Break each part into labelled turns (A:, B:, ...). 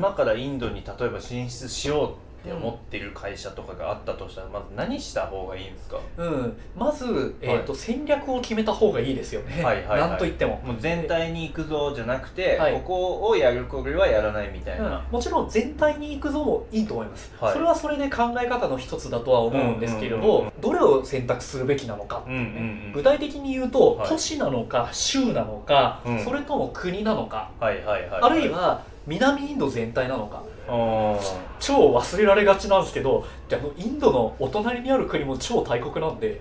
A: 今からインドに例えば進出しようって思ってる会社とかがあったとしたらまず何した方がいいんですか？
B: うん、まず、えーと戦略を決めた方がいいですよね、
A: はいはいはい。
B: なんといっても、
A: もう全体に行くぞじゃなくて、
B: はい。
A: ここをやるこれはやらないみたいな、
B: うん。もちろん全体に行くぞもいいと思います、
A: はい。
B: それはそれで考え方の一つだとは思うんですけれど、
A: うんうんうんうん。
B: どれを選択するべきなのか、
A: うんうんうん
B: 具体的に言うと、
A: はい。
B: 都市なのか州なのか、
A: うん。
B: それとも国なのか、
A: はいはいはい。
B: あるいは南インド全体なのか。超忘れられがちなんですけどであのインドのお隣にある国も超大国なんで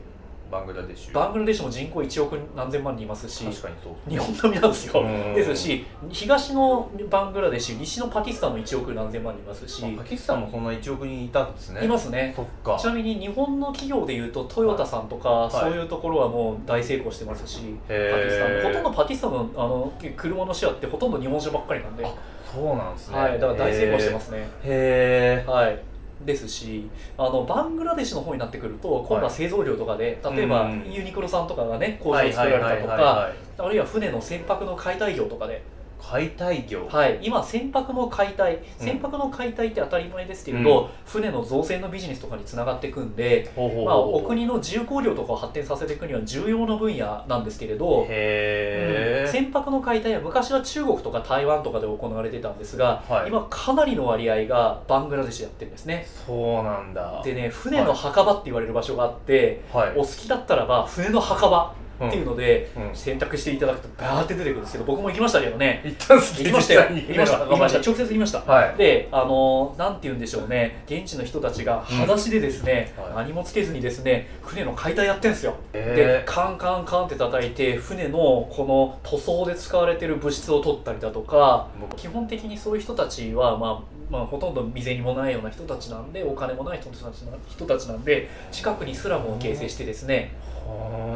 A: バングラデシュ。
B: バングラデシュも人口1億何千万人いますし
A: 確かにそう
B: 日本並みなんですよ。
A: うん
B: ですし東のバングラデシュ西のパキスタンも1億何千万人いますし。
A: あパキスタンもそんな1億人いたんですね。
B: いますね。
A: そっか。
B: ちなみに日本の企業でいうとトヨタさんとか、
A: はい。
B: そういうところはもう大成功してますし、パキスタンほとんどパキスタンのあの車のシェアってほとんど日本車ばっかりなんで、
A: あそうなんですね。
B: はい、だから大成功してますすね。
A: へえ
B: はいですしあのバングラデシュの方になってくると今度は製造業とかで、例えば
A: うん。
B: ユニクロさんとかがね工場を
A: はい
B: 作られたとか
A: い。
B: あるいは船の船舶の解体業とかで、
A: 解体業。
B: はい、今船舶の解体船舶の解体って当たり前ですけれど、船の造船のビジネスとかにつながっていくんで、
A: ほうほうほう
B: まあ、お国の重工業とかを発展させていくには重要な分野なんですけれど、
A: へえ、
B: 船舶の解体は昔は中国とか台湾とかで行われてたんですが、
A: はい。
B: 今かなりの割合がバングラデシュでやってるんですね。
A: そうなんだ。
B: でね船の墓場って言われる場所があって、
A: はい。
B: お好きだったらば船の墓場っていうので、
A: うん。
B: 選択していただくとバーって出てくるんですけど僕も行きましたけどね。
A: 行ったんす
B: 行きましたよ。行きました。行きました。直接行きました。
A: はい。
B: であのなんて言うんでしょうね。現地の人たちが裸足でですね、
A: うん。はい。
B: 何もつけずにですね船の解体やってんですよ。で
A: へ
B: カンカンカンって叩いて船のこの塗装で使われてる物質を取ったりだとか
A: 僕。
B: 基本的にそういう人たちは、まあまあ、ほとんど未然にもないような人たちなんでお金もない人たちな人たちなんで近くにスラムを形成してですね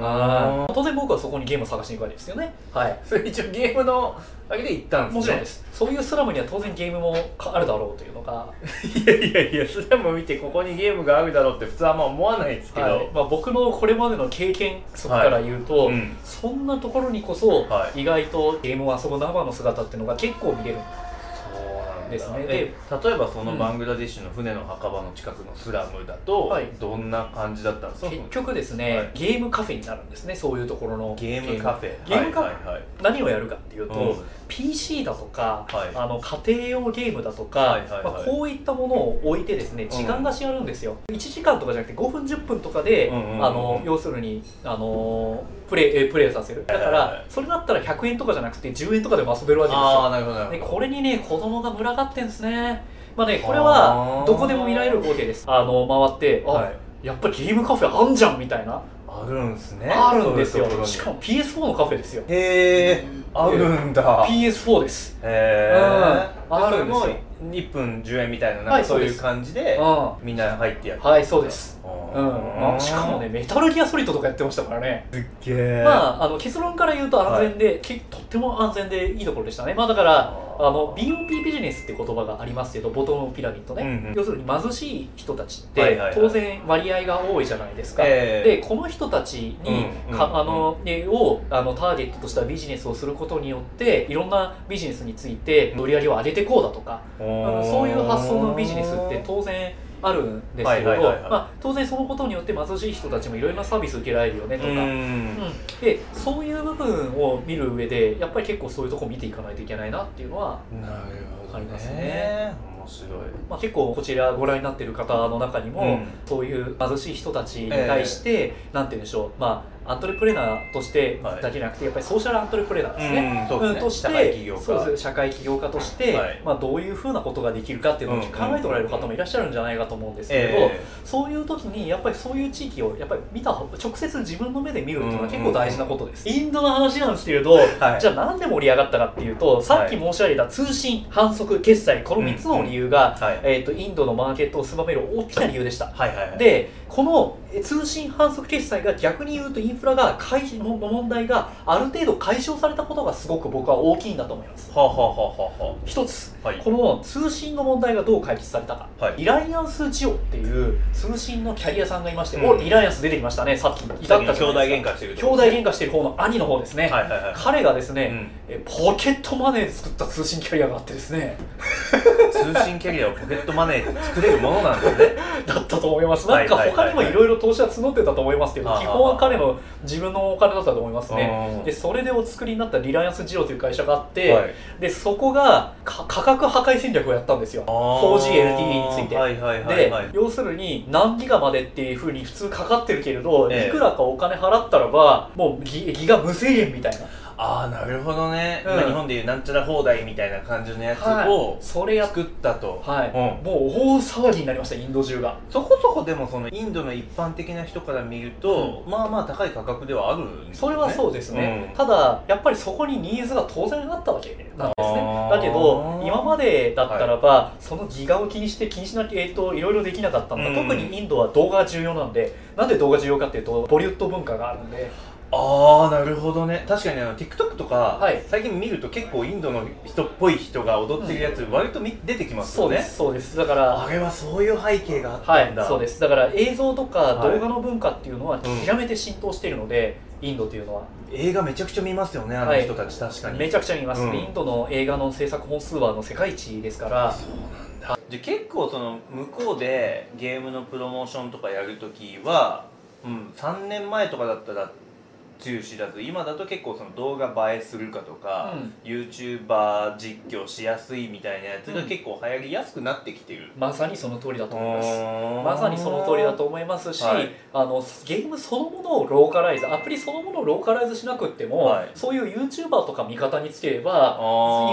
A: は
B: 当然僕はそこにゲームを探しに行くわけですよね。はい。
A: それ一応ゲームのあれで行ったんですね。
B: もちろんですそういうスラムには当然ゲームもあるだろうというのが、
A: いやいやいやスラム見てここにゲームがあるだろうって普通はあんま思わないですけど、
B: はい。まあ、僕のこれまでの経験則から言うと、
A: うん。
B: そんなところにこそ、
A: はい。
B: 意外とゲームを遊ぶ生の姿っていうのが結構見れる。
A: んだ
B: ですね。
A: え例えばその
B: うん。
A: バングラデシュの船の墓場の近くのスラムだと、
B: はい。
A: どんな感じだったんですか？
B: 結局ですね、
A: はい。
B: ゲームカフェになるんですねそういうところの
A: ゲームカフェ。
B: ゲームカフェ、
A: はいはいはい。
B: 何をやるかっていうと、
A: うん
B: PC だとか、
A: はい。
B: あの家庭用ゲームだとか、
A: はいはいはい。
B: まあ、こういったものを置いてですね時間貸しやるんですよ、1時間とかじゃなくて5分10分とかで、
A: うんうんうん
B: あの要するにあのプレイえプレイさせる。だからそれだったら100円とかじゃなくて10円とかでも遊べるわけですよ。
A: ああなるほどなる
B: でこれにね子供が群がってんですね。まあねこれはどこでも見られる光景です。あの回ってあ、
A: はい。
B: やっぱりゲームカフェあんじゃんみたいな
A: あるんすね。
B: あるんですよ。しかも PS4 のカフェですよ。
A: へえあるんだ。
B: PS4 です。
A: へえ
B: うん。あるんですよ。
A: それも1分10円みたいななん
B: はい
A: かそういう感じで
B: う
A: みんな入ってやって
B: んはいそうです。
A: う
B: うん。まあしかもねメタルギアソリッドとかやってましたからね。
A: すっげえ
B: まあ、あの結論から言うと安全で、けとっても安全でいいところでしたね、まあ、だからあの BOP ビジネスって言葉がありますけどボトムピラミッドね、
A: うんうん。
B: 要するに貧しい人たちって当然割合が多いじゃないですか、
A: ええ。
B: でこの人たちに、
A: うんうん
B: かあのねをあのターゲットとしたビジネスをすることによっていろんなビジネスについて売り上げを上げていこうだとか、うんそういう発想のビジネスって当然あるんですけ
A: はい
B: どまあ当然そのことによって貧しい人たちもいろいろなサービス受けられるよねとか、
A: うん。
B: うん。でそういう部分を見る上でやっぱり結構そういうとこ見ていかないといけないなっていうのは、ありますね。
A: ね面白い。
B: まあ、結構こちらご覧になってる方の中にも、
A: うん。
B: そういう貧しい人たちに対して、なんて言うんでしょう。まあアントレプレナーとして
A: はい。
B: だけじゃなくてやっぱりソーシャルアントレプレナーですね、
A: うんそうですね。
B: として
A: 社会起業家。
B: そうです。社会起業家として、
A: はい。
B: まあ、どういうふうなことができるかっていうのを
A: うん
B: 考えておられる方もいらっしゃるんじゃないかと思うんですけれど、
A: え
B: そういう時にやっぱりそういう地域をやっぱり見た直接自分の目で見るっていうのは結構大事なことです、インドの話なんですけれど、
A: はい。
B: じゃあなんで盛り上がったかっていうとさっき申し上げた通信反則決済この3つの理由が、
A: はい。
B: えー、とインドのマーケットを狭める大きな理由でした、
A: はいはいはい。
B: でこのえ通信反則決済が逆に言うとインンフラが解の問題がある程度解消されたことがすごく僕は大きいんだと思います。
A: はあ、はあはあはあは
B: 一つ
A: あ、はい。
B: この通信の問題がどう解決されたか、
A: はい。
B: リライアンスジオっていう通信のキャリアさんがいまして、
A: うん。
B: おリライアンス出てきましたね。さっきいた
A: 兄弟喧嘩してる
B: 兄弟喧嘩してる方の兄の方ですね、
A: はいはいはい。
B: 彼がですね、
A: うん。
B: えポケットマネーで作った通信キャリアがあってですね。
A: 通信キャリアをポケットマネーで作れるものなんですね。
B: だったと思います。なんか
A: はいはいはいはい
B: 他にもいろいろ投資は募ってたと思いますけど、
A: はあ
B: 基本は彼の自分のお金だったと思いますね。
A: うん
B: でそれでお作りになったリライアンスジオという会社があって、
A: はい。
B: でそこがか価格破壊戦略をやったんですよ。4GLTE について、
A: はいはいはい
B: で、
A: はい。
B: 要するに何ギガまでっていうふうに普通かかってるけれど、
A: ええ。
B: いくらかお金払ったらばもうギギガ無制限みたいな
A: ああなるほどね、
B: うん。
A: 今日本でいうなんちゃら放題みたいな感じのやつ
B: はい。
A: を
B: それ
A: 作ったと、
B: はい、
A: うん。
B: もう大騒ぎになりましたインド中が。
A: そこそこでもそのインドの一般的な人から見ると、まあまあ高い価格ではあるんですよね。
B: それはそうですね、
A: うん。
B: ただやっぱりそこにニーズが当然あったわけなんですね。だけど今までだったらば、そのギガを気にして気にしなきゃ、えー、といろいろできなかったんだ、
A: うん。
B: 特にインドは動画が重要なんで。なんで動画重要かっていうとボリュッド文化があるんで
A: ああなるほどね。確かにあの TikTok とか、
B: はい。
A: 最近見ると結構インドの人っぽい人が踊ってるやつ、割とみ出てきますよね。
B: そうですそうです。だから
A: あれはそういう背景があっ
B: はい
A: たんだ、
B: そうです。だから映像とか
A: はい。
B: 動画の文化っていうのは
A: うん。
B: 極めて浸透しているので、インドっていうのは。
A: 映画めちゃくちゃ見ますよねあの人たち、確かに。
B: めちゃくちゃ見ます、
A: うん。
B: インドの映画の制作本数はあの世界一ですから。
A: そうなんだ。じゃあ結構その向こうでゲームのプロモーションとかやるときは、うん、3年前とかだったらつゆ知らず今だと結構その動画映えするかとか、
B: うん。
A: YouTuber 実況しやすいみたいなやつが
B: うん
A: 結構流行りやすくなってきてる、
B: まさにその通りだと思います。ま
A: ま
B: さにその通りだと思いますし、
A: はい。
B: あのゲームそのものをローカライズアプリそのものをローカライズしなくっても、
A: はい。
B: そういう YouTuber とか味方につければ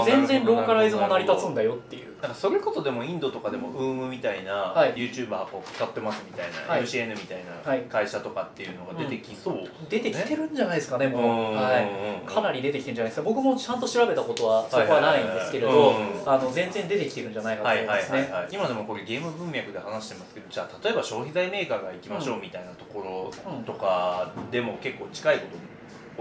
B: 全然ローカライズも成り立つん
A: だ
B: だよっていう
A: なんかそれこそでもインドとかでもウームみたいな、
B: はい。
A: YouTuber こう使ってますみたいな、
B: はい。
A: UCN みたい
B: はい。
A: な会社とかっていうのが出てきそう、
B: 出てきてるんじゃないですかねもう、
A: うん
B: はい、
A: うん
B: かなり出てきてるんじゃないですか。僕もちゃんと調べたことはそこはないんですけれど、全然出てきてるんじゃないかと
A: はい
B: 思いますね
A: はい。はいはい、今でもこれゲーム文脈で話してますけどじゃあ例えば消費財メーカーが行きましょうみたいなところとかでも結構近いこと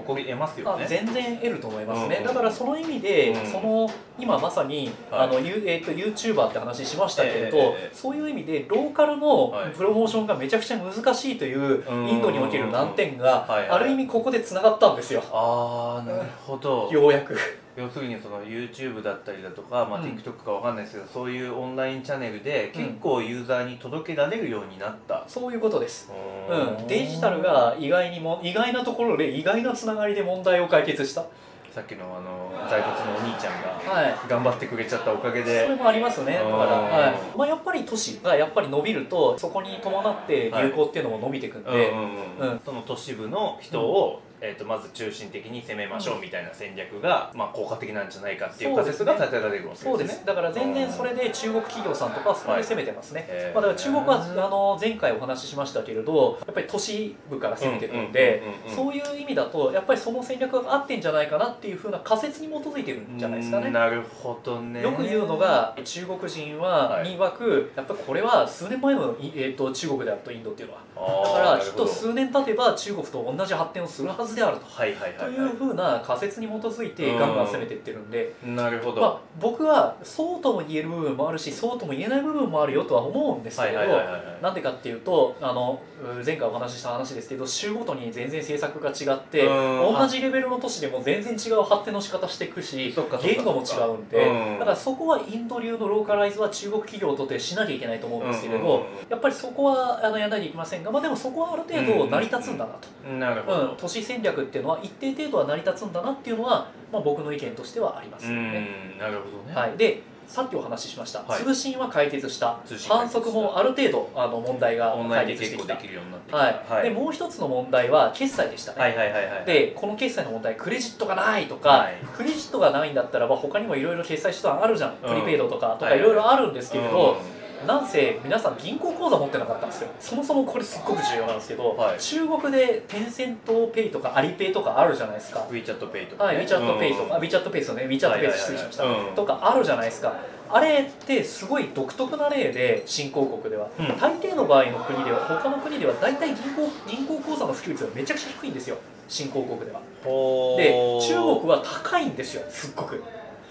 A: 起こり得ますよ
B: あ
A: ね
B: 全然得ると思いますね、
A: うん
B: だからその意味で、
A: うん。
B: その今まさに、
A: はい。
B: あのゆえー、と YouTuber って話しましたけれど、
A: ええええ
B: そういう意味でローカルの
A: はい。
B: プロモーションがめちゃくちゃ難しいという
A: うん。
B: インドにおける難点がある意味ここでつながったんですよ。
A: ああなるほど。
B: ようやく
A: 要するにその YouTube だったりだとか、まあ、
B: うん。
A: TikTok かわかんないですけど、そういうオンラインチャンネルで
B: うん。
A: 結構ユーザーに届けられるようになった、
B: そういうことです、
A: う
B: うん、デジタルが意外にも意外なところで意外なつながりで問題を解決した。
A: さっきのあの在骨のお兄ちゃんが
B: はい。
A: 頑張ってくれちゃったおかげ
B: そ
A: で
B: れもありますね。だから、
A: うん
B: はい。まあ、やっぱり都市がやっぱり伸びるとそこに伴って流行っていうのも伸びていくんで、
A: うんうんうん。
B: うん。
A: その都市部の人を、えー、とまず中心的に攻めましょうみたいな戦略が、まあ、効果的なんじゃないかっていう仮説が立てられるわけですね。
B: そうです。だから全然それで中国企業さんとかはそこで攻めてますね、
A: はい
B: まあ、だから中国はあの前回お話ししましたけれどやっぱり都市部から攻めてるんでそういう意味だとやっぱりその戦略が合ってんじゃないかなっていうふうな仮説に基づいてるんじゃないですかね。
A: うんなるほどね。
B: よく言うのが中国人は、
A: はい。
B: に曰くやっぱりこれは数年前の、いえー、と中国であるとインドっていうのは。だからきっと数年経てば中国と同じ発展をするはずであると。
A: はいはい
B: と
A: はい。
B: いうふうな仮説に基づいてガンガン攻めていってるんで、
A: なるほど、
B: まあ、僕はそうとも言える部分もあるしそうとも言えない部分もあるよとは思うんですけ
A: はい
B: れど
A: はいはいはい。
B: なんでかっていうとあのう前回お話しした話ですけど州ごとに全然政策が違って
A: うん。
B: 同じレベルの都市でも全然違う発展の仕方していくし言語も違うんで
A: うん。
B: だからそこはインド流のローカライズは中国企業とってしなきゃいけないと思うんですけれど
A: うん。うんうん
B: やっぱりそこはあのやらないといけませんが、まあ、でもそこはある程度成り立つんだなと。
A: なるほど、
B: うん、都市戦略っていうのは一定程度は成り立つんだなっていうのは、まあ、僕の意見としてはありますよね。
A: うんなるほどね、
B: はい、でさっきお話ししました、
A: はい。
B: 通信は解決した。反則もある程度あの問題が解決してきた。
A: 結構できるようになってきた。
B: はい。
A: はい。
B: でもう一つの問題は決済でしたね、
A: はいはいはいはい
B: でこの決済の問題クレジットがないとか、
A: はい。
B: クレジットがないんだったらば他にもいろいろ決済手段あるじゃん、
A: うん。
B: プリペイドとかと
A: はい
B: かいろいろあるんですけれど、なんせ皆さん銀行口座持ってなかったんですよ。そもそもこれすっごく重要なんですけど、
A: はい。
B: 中国でテンセントペイとかアリペイとかあるじゃないですか。
A: WeChatPay とか、
B: はい、
A: ね、
B: WeChatPay とか、あ
A: うん
B: WeChatPay ですよね。WeChatPay 失礼しました、
A: うん。
B: とかあるじゃないですか。あれってすごい独特な例で新興国では、
A: うん。
B: 大抵の場合の国では他の国では大体銀行銀行口座の普及率がめちゃくちゃ低いんですよ。新興国では。で中国は高いんですよ。すっごく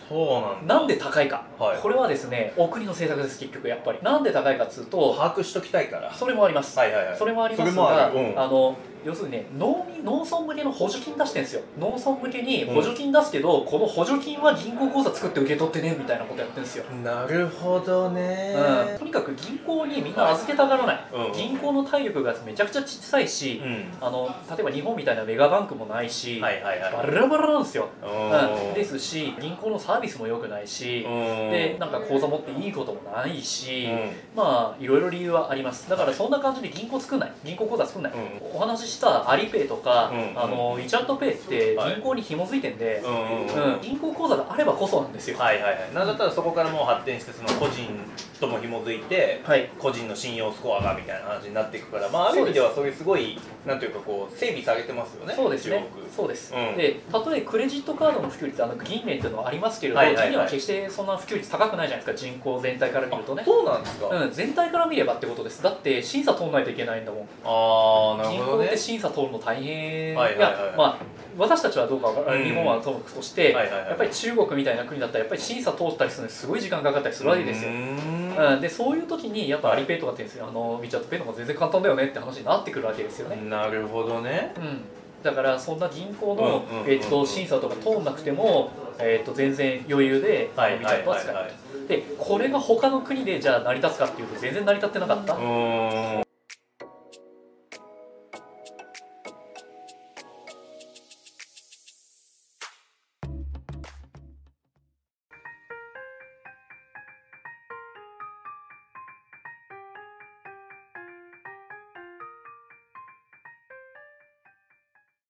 A: そうなんだ。
B: なんで高いか、
A: はい。
B: これはですねお国の政策です結局やっぱり。なんで高いかっつうと
A: 把握しときたいから。
B: それもあります、
A: はいはいはい。
B: それもありますが
A: うん。
B: あの要するにね農民農村向けの補助金出してるんですよ。農村向けに補助金出すけど、この補助金は銀行口座作って受け取ってねみたいなことやってるんですよ、
A: なるほどね。
B: うん、とにかく銀行にみんな預けたがらない、
A: うん。
B: 銀行の体力がめちゃくちゃ小さいし、
A: うん。
B: あの例えば日本みたいなメガバンクもないし、
A: はいはいはい。
B: バラバラなんですよ、
A: うん。
B: うん、ですし銀行のサービスも良くないし、
A: うん。
B: でなんか口座持っていいこともないし、
A: うん。
B: まあいろいろ理由はあります。だからそんな感じで銀行作んない。銀行口座作んない、
A: う
B: お話ししたアリペイとか、
A: うん
B: あの WeChatPay って銀行に紐づいてんで、
A: うんうんうん。
B: うん。銀行口座があればこそなんですよ。
A: はいはいはい。なんだったらそこからもう発展してその個人とも紐づいて
B: はい。
A: 個人の信用スコアがみたいな話になっていくからまあある意味ではそういうすごいなんていうかこう整備されてますよね。
B: そうですねそうです、
A: うん。
B: でたとえクレジットカードの普及率あの銀面っていうのはありますけれど、
A: はいはいはい。
B: 銀面は決してそんな普及率高くないじゃないですか人口全体から見るとね。
A: あそうなんですか、あ
B: うん、全体から見ればってことです。だって審査通んないといけないんだもん。
A: あーなる
B: 銀行っ
A: ほどね
B: て審査通るの大変、
A: はいはいはい
B: やまあ私たちはどうかわから
A: うん。
B: 日本はともとして、
A: はいはいはい。
B: やっぱり中国みたいな国だったらやっぱり審査通ったりするのにすごい時間かかったりするわけですよ
A: う、ーん
B: うん、でそういう時にやっぱアリペイとかって言うんですよ。あの WeChatPay の方が全然簡単だよねって話になってくるわけですよね、
A: なるほどね。
B: うん、だからそんな銀行の、えっと審査とか通んなくても、えっと全然余裕で
A: はいはい
B: WeChat は
A: はい。
B: 使える
A: はい
B: でこれが他の国でじゃあ成り立つかっていうと全然成り立ってなかった、
A: うーん